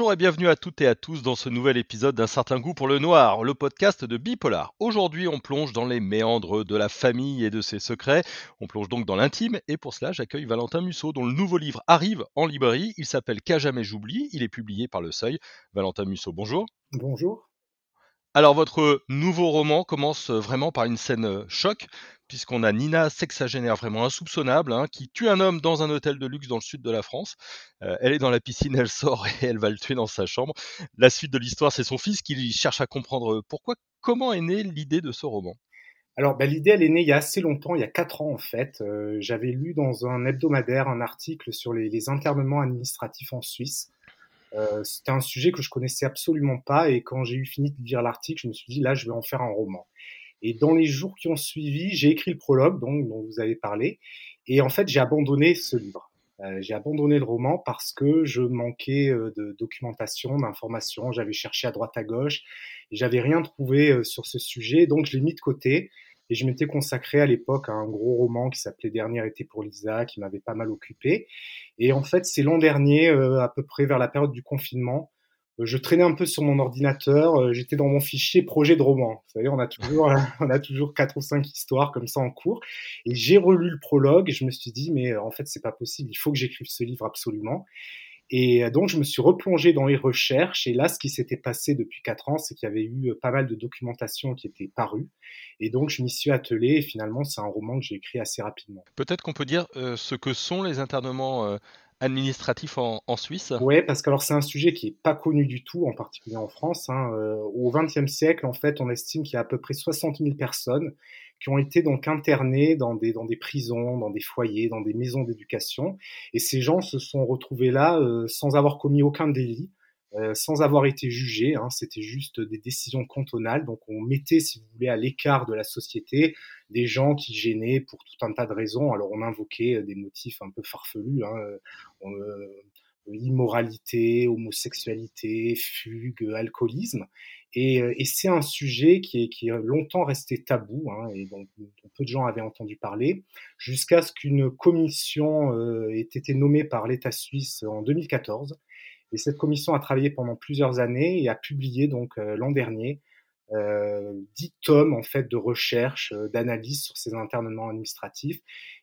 Bonjour et bienvenue à toutes et à tous dans ce nouvel épisode d'un certain goût pour le noir, le podcast de Bipolar. Aujourd'hui, on plonge dans les méandres de la famille et de ses secrets. On plonge donc dans l'intime et pour cela, j'accueille Valentin Musso dont le nouveau livre arrive en librairie. Il s'appelle Qu'à jamais j'oublie. Il est publié par Le Seuil. Valentin Musso, bonjour. Bonjour. Alors votre nouveau roman commence vraiment par une scène choc puisqu'on a Nina sexagénaire vraiment insoupçonnable, hein, qui tue un homme dans un hôtel de luxe dans le sud de la France. Euh, elle est dans la piscine, elle sort et elle va le tuer dans sa chambre. La suite de l'histoire, c'est son fils qui cherche à comprendre pourquoi. Comment est née l'idée de ce roman alors, bah, l'idée, elle est née il y a assez longtemps, il y a quatre ans en fait. Euh, j'avais lu dans un hebdomadaire un article sur les, les internements administratifs en Suisse. Euh, C'était un sujet que je connaissais absolument pas et quand j'ai eu fini de lire l'article, je me suis dit là, je vais en faire un roman. Et dans les jours qui ont suivi, j'ai écrit le prologue dont vous avez parlé. Et en fait, j'ai abandonné ce livre. Euh, j'ai abandonné le roman parce que je manquais euh, de documentation, d'informations. J'avais cherché à droite à gauche et j'avais rien trouvé euh, sur ce sujet. Donc, je l'ai mis de côté. Et je m'étais consacré à l'époque à un gros roman qui s'appelait Dernier été pour Lisa, qui m'avait pas mal occupé. Et en fait, c'est l'an dernier, à peu près vers la période du confinement, je traînais un peu sur mon ordinateur, euh, j'étais dans mon fichier projet de roman. Vous savez, on a toujours, on a toujours quatre ou cinq histoires comme ça en cours. Et j'ai relu le prologue et je me suis dit, mais euh, en fait, c'est pas possible, il faut que j'écrive ce livre absolument. Et euh, donc, je me suis replongé dans les recherches. Et là, ce qui s'était passé depuis quatre ans, c'est qu'il y avait eu pas mal de documentation qui était parue. Et donc, je m'y suis attelé. Et finalement, c'est un roman que j'ai écrit assez rapidement. Peut-être qu'on peut dire ce que sont les internements administratif en, Suisse Oui, parce que c'est un sujet qui est pas connu du tout, en particulier en France. Hein. Euh, au XXe siècle, en fait, on estime qu'il y a à peu près 60 000 personnes qui ont été donc internées dans des, dans des prisons, dans des foyers, dans des maisons d'éducation. Et ces gens se sont retrouvés là euh, sans avoir commis aucun délit, euh, sans avoir été jugés. Hein, C'était juste des décisions cantonales. Donc on mettait, si vous voulez, à l'écart de la société des gens qui gênaient pour tout un tas de raisons. Alors on invoquait euh, des motifs un peu farfelus. Hein, euh, immoralité, homosexualité, fugue, alcoolisme. Et, et c'est un sujet qui est, qui est longtemps resté tabou, hein, et dont, peu de gens avaient entendu parler, jusqu'à ce qu'une commission euh, ait été nommée par l'État suisse en 2014 et cette commission a travaillé pendant plusieurs années et a publié donc euh, l'an dernier euh, dix tomes en fait de recherche, euh, d'analyse sur ces internements administratifs.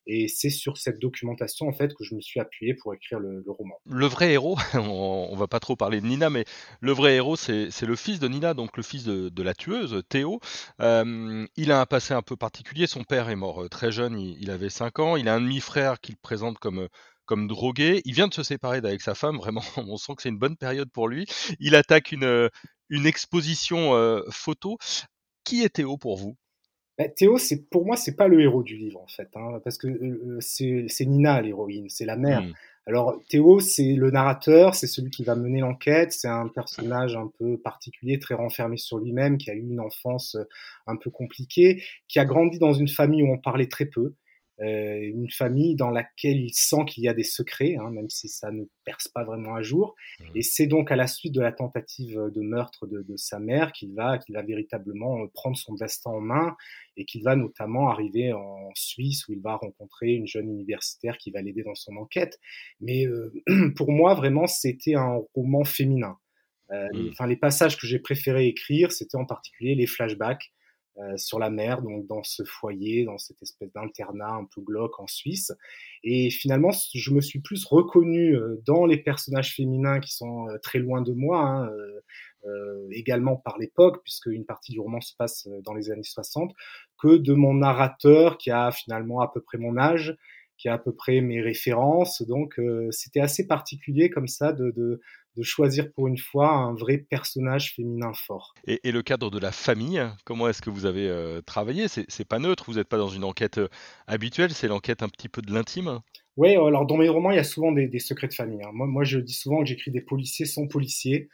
Et c'est sur cette documentation en fait que je me suis appuyé pour écrire le, roman. Le vrai héros, on, va pas trop parler de Nina, mais le vrai héros c'est le fils de Nina, donc le fils de, la tueuse, Théo. il a un passé un peu particulier. Son père est mort très jeune, il, il avait 5 ans. Il a un demi-frère qu'il présente comme comme drogué. Il vient de se séparer d'avec sa femme, vraiment, on sent que c'est une bonne période pour lui. Il attaque une, euh, une exposition euh, photo. Qui est Théo pour vous? Bah, Théo, c'est pour moi, c'est pas le héros du livre en fait, hein, parce que euh, c'est Nina l'héroïne, c'est la mère. Mmh. Alors Théo, c'est le narrateur, c'est celui qui va mener l'enquête, c'est un personnage un peu particulier, très renfermé sur lui-même, qui a eu une enfance un peu compliquée, qui a grandi dans une famille où on parlait très peu, une famille dans laquelle il sent qu'il y a des secrets, hein, même si ça ne perce pas vraiment à jour. Mmh. Et c'est donc à la suite de la tentative de meurtre de, de sa mère qu'il va, qu'il va véritablement euh, prendre son destin en main et qu'il va notamment arriver en Suisse où il va rencontrer une jeune universitaire qui va l'aider dans son enquête. Mais euh, pour moi, vraiment, c'était un roman féminin. Euh, mmh. Enfin, les passages que j'ai préféré écrire, c'était en particulier les flashbacks euh, sur la mer, donc dans ce foyer, dans cette espèce d'internat un peu glauque en Suisse. Et finalement, je me suis plus reconnu euh, dans les personnages féminins qui sont euh, très loin de moi, hein, euh, également par l'époque, puisque une partie du roman se passe dans les années 60, que de mon narrateur qui a finalement à peu près mon âge, qui a à peu près mes références. Donc, c'était assez particulier comme ça de, de, de choisir pour une fois un vrai personnage féminin fort. Et, le cadre de la famille, comment est-ce que vous avez euh, travaillé? C'est pas neutre, vous n'êtes pas dans une enquête euh, habituelle, c'est l'enquête un petit peu de l'intime? Oui, alors dans mes romans, il y a souvent des, secrets de famille. Hein. Moi, moi, je dis souvent que j'écris des policiers sans policiers.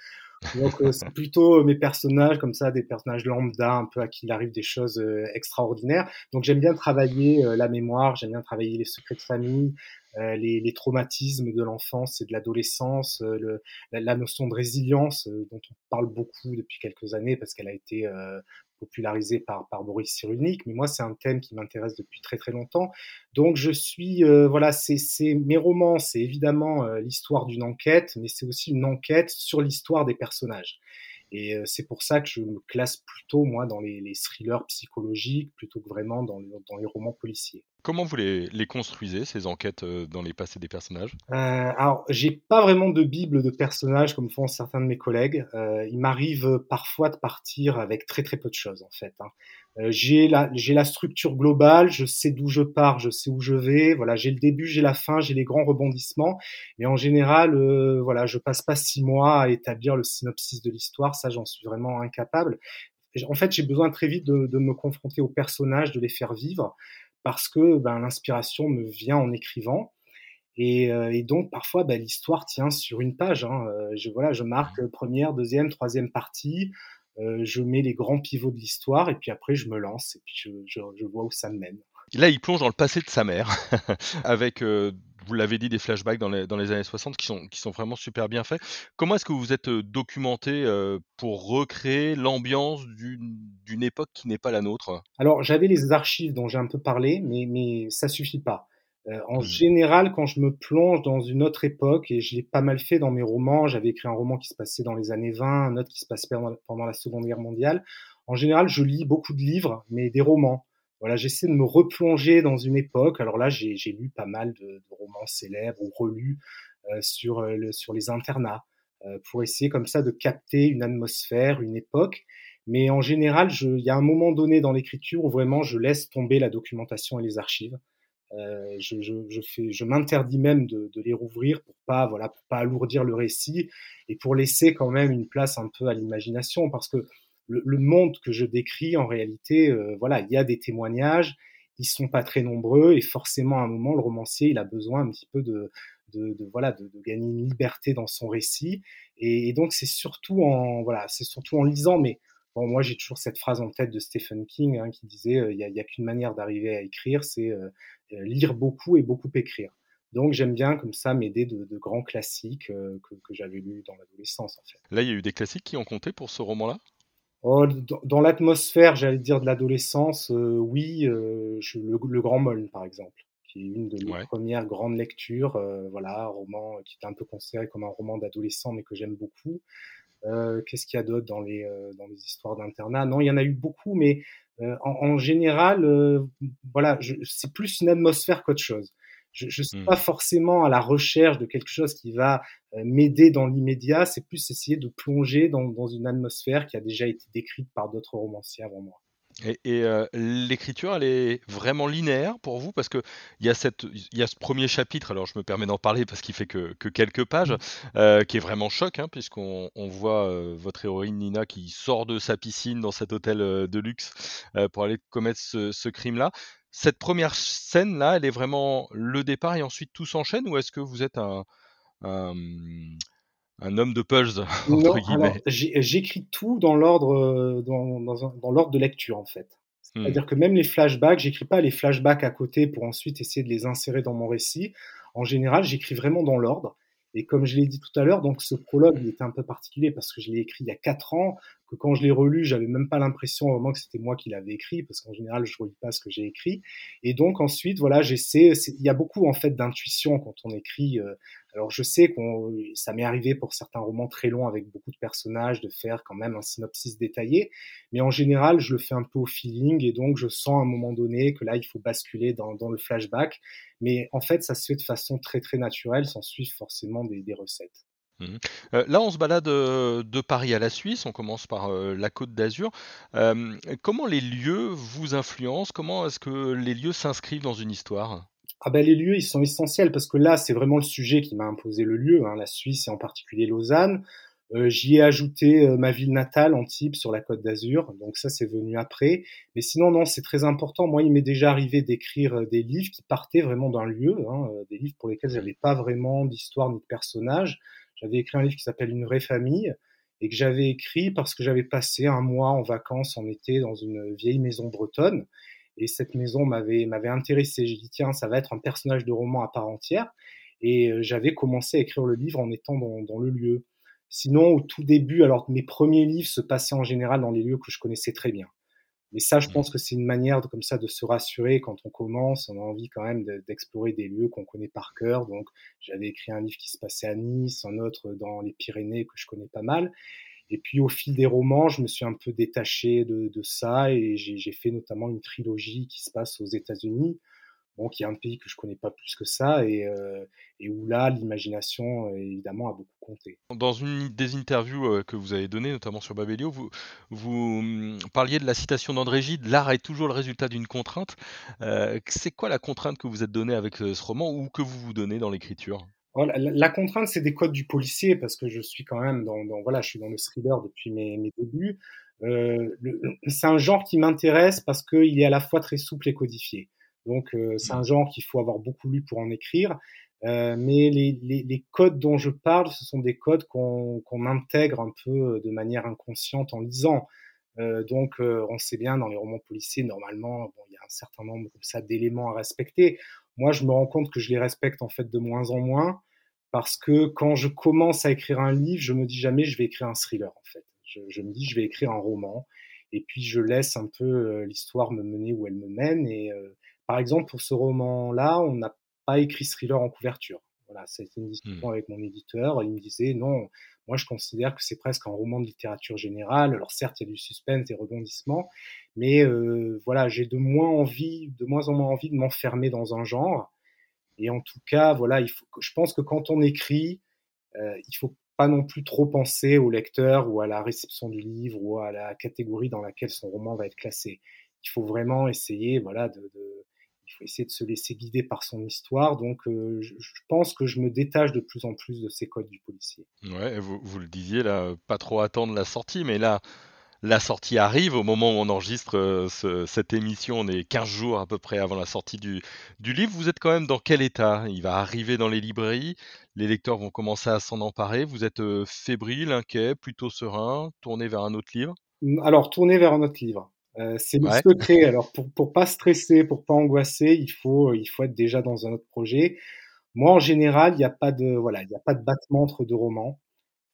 Donc euh, c'est plutôt mes personnages comme ça, des personnages lambda, un peu à qui il arrive des choses extraordinaires. Donc j'aime bien travailler la mémoire, j'aime bien travailler les secrets de famille, les, les, traumatismes de l'enfance et de l'adolescence, la, la, notion de résilience dont on parle beaucoup depuis quelques années parce qu'elle a été popularisé par, par Boris Cyrulnik, mais moi c'est un thème qui m'intéresse depuis très très longtemps. Donc je suis, euh, voilà, c'est mes romans, c'est évidemment euh, l'histoire d'une enquête, mais c'est aussi une enquête sur l'histoire des personnages. Et euh, c'est pour ça que je me classe plutôt, moi, dans les, les thrillers psychologiques, plutôt que vraiment dans, dans les romans policiers. Comment vous les, les construisez, ces enquêtes euh, dans les passés des personnages? Euh, Alors, j'ai pas vraiment de bible de personnages comme font certains de mes collègues. Euh, il m'arrive parfois de partir avec très très peu de choses, en fait. Hein. Euh, j'ai la, j'ai la structure globale, je sais d'où je pars, je sais où je vais. Voilà, j'ai le début, j'ai la fin, j'ai les grands rebondissements. Mais en général, euh, voilà, je passe pas six mois à établir le synopsis de l'histoire. Ça, j'en suis vraiment incapable. En fait, j'ai besoin très vite de, de, me confronter aux personnages, de les faire vivre, parce que ben, l'inspiration me vient en écrivant. Et, euh, et, donc parfois ben, l'histoire tient sur une page. Hein. Je voilà, je marque première, deuxième, troisième partie. Euh, je mets les grands pivots de l'histoire et puis après je me lance et puis je, je, je, vois où ça me mène. Là, il plonge dans le passé de sa mère, avec, euh, vous l'avez dit, des flashbacks dans les, dans les, années 60 qui sont, qui sont vraiment super bien faits. Comment est-ce que vous êtes euh, documenté euh, pour recréer l'ambiance d'une époque qui n'est pas la nôtre? Alors, j'avais les archives dont j'ai un peu parlé, mais, mais ça suffit pas. Euh, en mmh. général, quand je me plonge dans une autre époque, et je l'ai pas mal fait dans mes romans, j'avais écrit un roman qui se passait dans les années 20, un autre qui se passait pendant, la Seconde Guerre mondiale. En général, je lis beaucoup de livres, mais des romans. Voilà, j'essaie de me replonger dans une époque. Alors là, j'ai lu pas mal de, de, romans célèbres ou relus euh, sur, euh, le, sur les internats euh, pour essayer comme ça de capter une atmosphère, une époque. Mais en général, il y a un moment donné dans l'écriture où vraiment je laisse tomber la documentation et les archives. Euh, je, m'interdis même de, les rouvrir pour pas, voilà, pour pas alourdir le récit et pour laisser quand même une place un peu à l'imagination, parce que le, monde que je décris, en réalité, euh, voilà, il y a des témoignages, ils sont pas très nombreux et forcément à un moment, le romancier, il a besoin un petit peu de, voilà, de, de, gagner une liberté dans son récit. Et, et donc c'est surtout en, voilà, c'est surtout en lisant, mais Bon, moi, j'ai toujours cette phrase en tête de Stephen King hein, qui disait euh, il n'y a, a qu'une manière d'arriver à écrire, c'est euh, euh, lire beaucoup et beaucoup écrire. Donc j'aime bien comme ça m'aider de, de, grands classiques euh, que, que j'avais lus dans l'adolescence. En fait. Là, il y a eu des classiques qui ont compté pour ce roman-là? Oh, Dans, dans l'atmosphère, j'allais dire de l'adolescence, euh, oui, euh, je, le, le, Grand Moln par exemple, qui est une de mes ouais. premières grandes lectures. voilà, un roman qui était un peu considéré comme un roman d'adolescent, mais que j'aime beaucoup. Euh, Qu'est-ce qu'il y a d'autre dans les euh, dans les histoires d'internat? Non, il y en a eu beaucoup, mais euh, en, en, général, euh, voilà, c'est plus une atmosphère qu'autre chose. Je ne suis mmh. pas forcément à la recherche de quelque chose qui va euh, m'aider dans l'immédiat. C'est plus essayer de plonger dans, dans une atmosphère qui a déjà été décrite par d'autres romanciers avant moi. Et, et euh, l'écriture, elle est vraiment linéaire pour vous? Parce que il y a cette, y a ce premier chapitre. Alors je me permets d'en parler parce qu'il fait que, que, quelques pages, mmh. euh, qui est vraiment choc, hein, puisqu'on on voit euh, votre héroïne Nina qui sort de sa piscine dans cet hôtel de luxe pour aller commettre ce, ce crime-là. Cette première scène là, elle est vraiment le départ et ensuite tout s'enchaîne ou est-ce que vous êtes un, un un homme de pulse entre guillemets. J'écris tout dans l'ordre euh, dans, dans, dans l'ordre de lecture en fait. C'est-à-dire mmh. que même les flashbacks, j'écris pas les flashbacks à côté pour ensuite essayer de les insérer dans mon récit. En général, j'écris vraiment dans l'ordre. Et comme je l'ai dit tout à l'heure, donc ce prologue il était un peu particulier parce que je l'ai écrit il y a quatre ans, que quand je l'ai relu, j'avais même pas l'impression vraiment que c'était moi qui l'avais écrit parce qu'en général je relis pas ce que j'ai écrit. Et donc ensuite voilà, j'essaie. Il y a beaucoup en fait d'intuition quand on écrit. Euh, alors je sais qu'on, ça m'est arrivé pour certains romans très longs avec beaucoup de personnages de faire quand même un synopsis détaillé, mais en général je le fais un peu au feeling et donc je sens à un moment donné que là il faut basculer dans, le flashback, mais en fait ça se fait de façon très très naturelle sans suivre forcément des, recettes. Mmh. Euh, là, on se balade euh, de Paris à la Suisse, on commence par euh, la Côte d'Azur. Comment les lieux vous influencent? Comment est-ce que les lieux s'inscrivent dans une histoire? Ah ben, les lieux, ils sont essentiels parce que là, c'est vraiment le sujet qui m'a imposé le lieu, hein, la Suisse et en particulier Lausanne. Euh, J'y ai ajouté euh, ma ville natale, Antibes, sur la Côte d'Azur. Donc ça, c'est venu après. Mais sinon, non, c'est très important. Moi, il m'est déjà arrivé d'écrire euh, des livres qui partaient vraiment d'un lieu, hein, euh, des livres pour lesquels j'avais pas vraiment d'histoire ni de personnage. J'avais écrit un livre qui s'appelle Une vraie famille et que j'avais écrit parce que j'avais passé un mois en vacances en été dans une vieille maison bretonne Et cette maison m'avait m'avait intéressé. J'ai dit tiens, ça va être un personnage de roman à part entière. Et j'avais commencé à écrire le livre en étant dans, dans le lieu. Sinon, au tout début, alors mes premiers livres se passaient en général dans les lieux que je connaissais très bien. Mais ça, je mmh. pense que c'est une manière de, comme ça de se rassurer quand on commence. On a envie quand même d'explorer des lieux qu'on connaît par cœur. Donc, j'avais écrit un livre qui se passait à Nice, un autre dans les Pyrénées que je connais pas mal. Et puis, au fil des romans, je me suis un peu détaché de, ça et j'ai fait notamment une trilogie qui se passe aux États-Unis bon, qui est un pays que je connais pas plus que ça et, euh, où là, l'imagination, euh, évidemment, a beaucoup compté. Dans une des interviews euh, que vous avez données, notamment sur Babelio, vous, hum, parliez de la citation d'André Gide, l'art est toujours le résultat d'une contrainte. c'est quoi la contrainte que vous êtes donnée avec ce roman ou que vous vous donnez dans l'écriture? La, contrainte, c'est des codes du policier parce que je suis quand même dans, voilà, je suis dans le thriller depuis mes, mes débuts. c'est un genre qui m'intéresse parce qu'il est à la fois très souple et codifié. Donc euh, c'est un genre qu'il faut avoir beaucoup lu pour en écrire. Euh, mais les, les, les, codes dont je parle, ce sont des codes qu'on intègre un peu de manière inconsciente en lisant. Euh, donc, euh, on sait bien dans les romans policiers, normalement, bon, il y a un certain nombre comme ça d'éléments à respecter. Moi, je me rends compte que je les respecte en fait de moins en moins parce que quand je commence à écrire un livre, je me dis jamais je vais écrire un thriller en fait. Je, je me dis je vais écrire un roman et puis je laisse un peu l'histoire me mener où elle me mène et par exemple, pour ce roman-là, on n'a pas écrit thriller en couverture. Voilà, c'était une discussion mmh. avec mon éditeur. Il me disait non, moi je considère que c'est presque un roman de littérature générale. Alors certes, il y a du suspense, des rebondissements, mais euh, voilà, j'ai de moins de moins en moins envie de m'enfermer dans un genre. Et en tout cas, voilà, je pense que quand on écrit, euh, il faut pas non plus trop penser au lecteur ou à la réception du livre ou à la catégorie dans laquelle son roman va être classé. Il faut vraiment essayer, voilà, de, il faut essayer de se laisser guider par son histoire. Donc, euh, je, pense que je me détache de plus en plus de ces codes du policier. Ouais, vous, vous le disiez là, pas trop attendre la sortie, mais là, la sortie arrive au moment où on enregistre euh, cette émission. On est 15 jours à peu près avant la sortie du, du, livre. Vous êtes quand même dans quel état? Il va arriver dans les librairies, les lecteurs vont commencer à s'en emparer. Vous êtes euh, fébrile, inquiet, plutôt serein, tourné vers un autre livre? Alors, tourné vers un autre livre. Euh, c'est le secret. Alors pour pour pas stresser, pour pas angoisser, il faut il faut être déjà dans un autre projet. Moi en général, il n'y a pas de voilà, il y a pas de battement entre deux romans.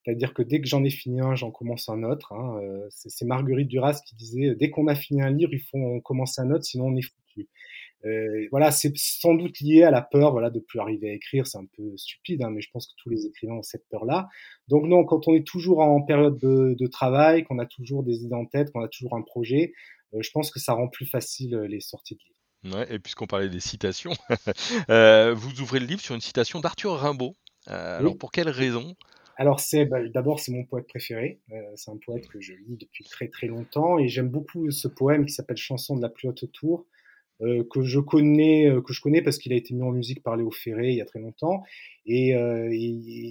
C'est-à-dire que dès que j'en ai fini un, j'en commence un autre. Hein. Euh, c'est Marguerite Duras qui disait dès qu'on a fini un livre, il faut commencer un autre, sinon on est foutu. Euh, voilà, c'est sans doute lié à la peur, voilà, de plus arriver à écrire. C'est un peu stupide, hein, mais je pense que tous les écrivains ont cette peur-là. Donc non, quand on est toujours en période de, de travail, qu'on a toujours des idées en tête, qu'on a toujours un projet, euh, je pense que ça rend plus facile euh, les sorties de livres. Ouais, et puisqu'on parlait des citations, euh, vous ouvrez le livre sur une citation d'Arthur Rimbaud. Alors pour quelle raison alors c'est bah, d'abord c'est mon poète préféré. c'est un poète que je lis depuis très très longtemps et j'aime beaucoup ce poème qui s'appelle Chanson de la plus haute tour euh, que je connais, euh, que je connais parce qu'il a été mis en musique par Léo Ferré il y a très longtemps. Et, euh,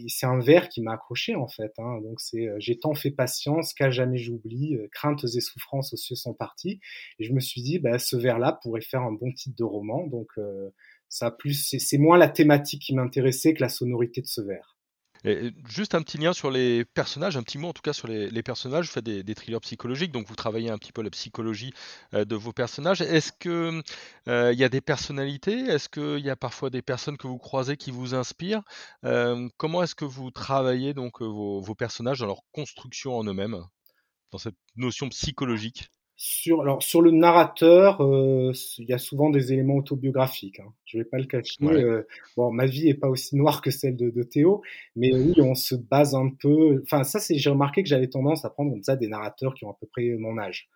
c'est un vers qui m'a accroché en fait. Hein. Donc c'est j'ai tant fait patience qu'à jamais j'oublie, craintes et souffrances aux cieux sont partis. Et je me suis dit, bah, ce vers-là pourrait faire un bon titre de roman. Donc ça plus, c'est moins la thématique qui m'intéressait que la sonorité de ce vers juste un petit lien sur les personnages, un petit mot en tout cas sur les, personnages. Vous faites des, thrillers psychologiques, donc vous travaillez un petit peu la psychologie euh, de vos personnages. Est-ce que euh, y a des personnalités? Est-ce qu'il y a parfois des personnes que vous croisez qui vous inspirent? Euh, Comment est-ce que vous travaillez donc vos, vos personnages dans leur construction en eux-mêmes, dans cette notion psychologique? Sur, alors, sur le narrateur, euh, il y a souvent des éléments autobiographiques. Hein. Je vais pas le cacher. Euh, bon, ma vie est pas aussi noire que celle de, de Théo, mais oui, on se base un peu. Enfin, ça, c'est. J'ai remarqué que j'avais tendance à prendre comme ça des narrateurs qui ont à peu près mon âge.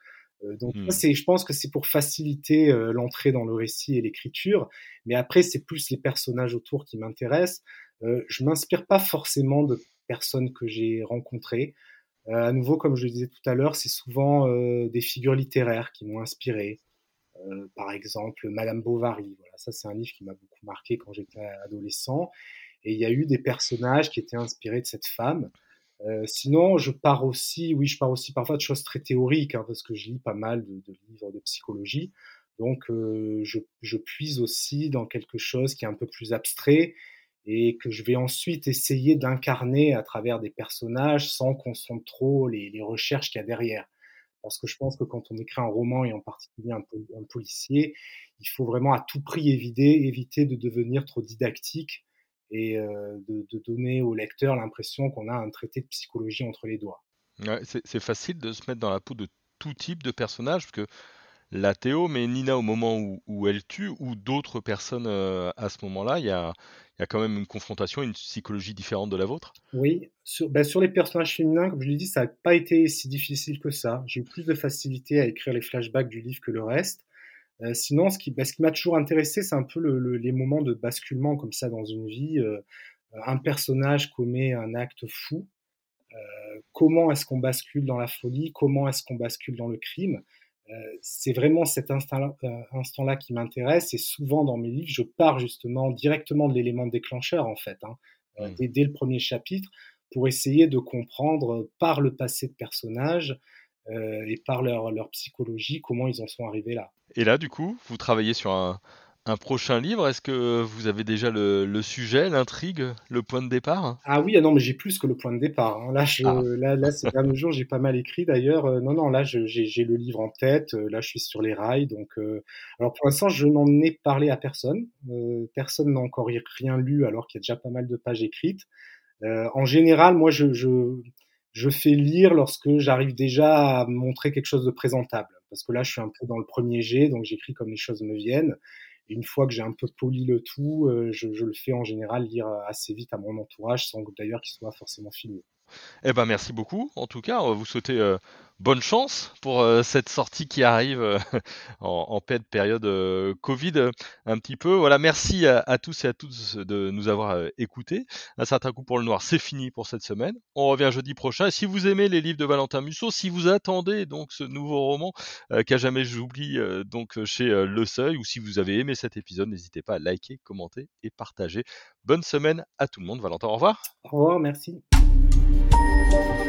Euh, donc, hmm. c'est. Je pense que c'est pour faciliter euh, l'entrée dans le récit et l'écriture. Mais après, c'est plus les personnages autour qui m'intéressent. Euh, je m'inspire pas forcément de personnes que j'ai rencontrées. Euh, à nouveau, comme je le disais tout à l'heure, c'est souvent euh, des figures littéraires qui m'ont inspiré. Euh, par exemple, Madame Bovary. Voilà, ça c'est un livre qui m'a beaucoup marqué quand j'étais adolescent. Et il y a eu des personnages qui étaient inspirés de cette femme. Euh, sinon, je pars aussi, oui, je pars aussi parfois de choses très théoriques, hein, parce que je lis pas mal de, de livres de psychologie. Donc, euh, je, je, puise aussi dans quelque chose qui est un peu plus abstrait et que je vais ensuite essayer d'incarner à travers des personnages sans qu'on sente trop les, recherches qu'il y a derrière. parce que je pense que quand on écrit un roman et en particulier un, policier, il faut vraiment à tout prix éviter, éviter de devenir trop didactique et euh, de, donner au lecteur l'impression qu'on a un traité de psychologie entre les doigts. C'est facile de se mettre dans la peau de tout type de personnage, parce que la Théo, mais Nina au moment où, où elle tue, ou d'autres personnes euh, à ce moment-là, il y a, y a, quand même une confrontation, une psychologie différente de la vôtre? Oui, sur, ben sur les personnages féminins, comme je l'ai dit, ça n'a pas été si difficile que ça. J'ai eu plus de facilité à écrire les flashbacks du livre que le reste. Euh, sinon, ce qui, ben, ce qui m'a toujours intéressé, c'est un peu le, le, les moments de basculement comme ça dans une vie. Euh, un personnage commet un acte fou. Euh, comment est-ce qu'on bascule dans la folie? Comment est-ce qu'on bascule dans le crime? C'est vraiment cet instant-là euh, instant qui m'intéresse et souvent dans mes livres, je pars justement directement de l'élément déclencheur en fait, hein, mmh. dès, dès, le premier chapitre, pour essayer de comprendre par le passé de personnages euh, et par leur, leur psychologie comment ils en sont arrivés là. Et là, du coup, vous travaillez sur un, un prochain livre? Est-ce que vous avez déjà le, le sujet, l'intrigue, le point de départ? Ah oui, ah non, mais j'ai plus que le point de départ. Hein. Là, je, ah. là, là, ces derniers jours, j'ai pas mal écrit d'ailleurs. Euh, non, non, là, j'ai le livre en tête. Euh, là, je suis sur les rails. Donc, euh... alors pour l'instant, je n'en ai parlé à personne. Euh, personne n'a encore rien lu, alors qu'il y a déjà pas mal de pages écrites. En général, moi, je, je, je fais lire lorsque j'arrive déjà à montrer quelque chose de présentable. Parce que là, je suis un peu dans le premier jet, donc j'écris comme les choses me viennent une fois que j'ai un peu poli le tout, euh, je, je, le fais en général lire assez vite à mon entourage, sans d'ailleurs qu'il soit forcément filmé. Eh ben merci beaucoup. En tout cas, on va vous souhaiter euh, bonne chance pour euh, cette sortie qui arrive euh, en, pleine période Covid un petit peu. Voilà, merci à, tous et à toutes de nous avoir écoutés. Un certain coup pour le noir, c'est fini pour cette semaine. On revient jeudi prochain. Si vous aimez les livres de Valentin Musso, si vous attendez donc ce nouveau roman qu'à jamais j'oublie donc chez Le Seuil, ou si vous avez aimé cet épisode, n'hésitez pas à liker, commenter et partager. Bonne semaine à tout le monde. Valentin, au revoir. Au revoir, merci. thank you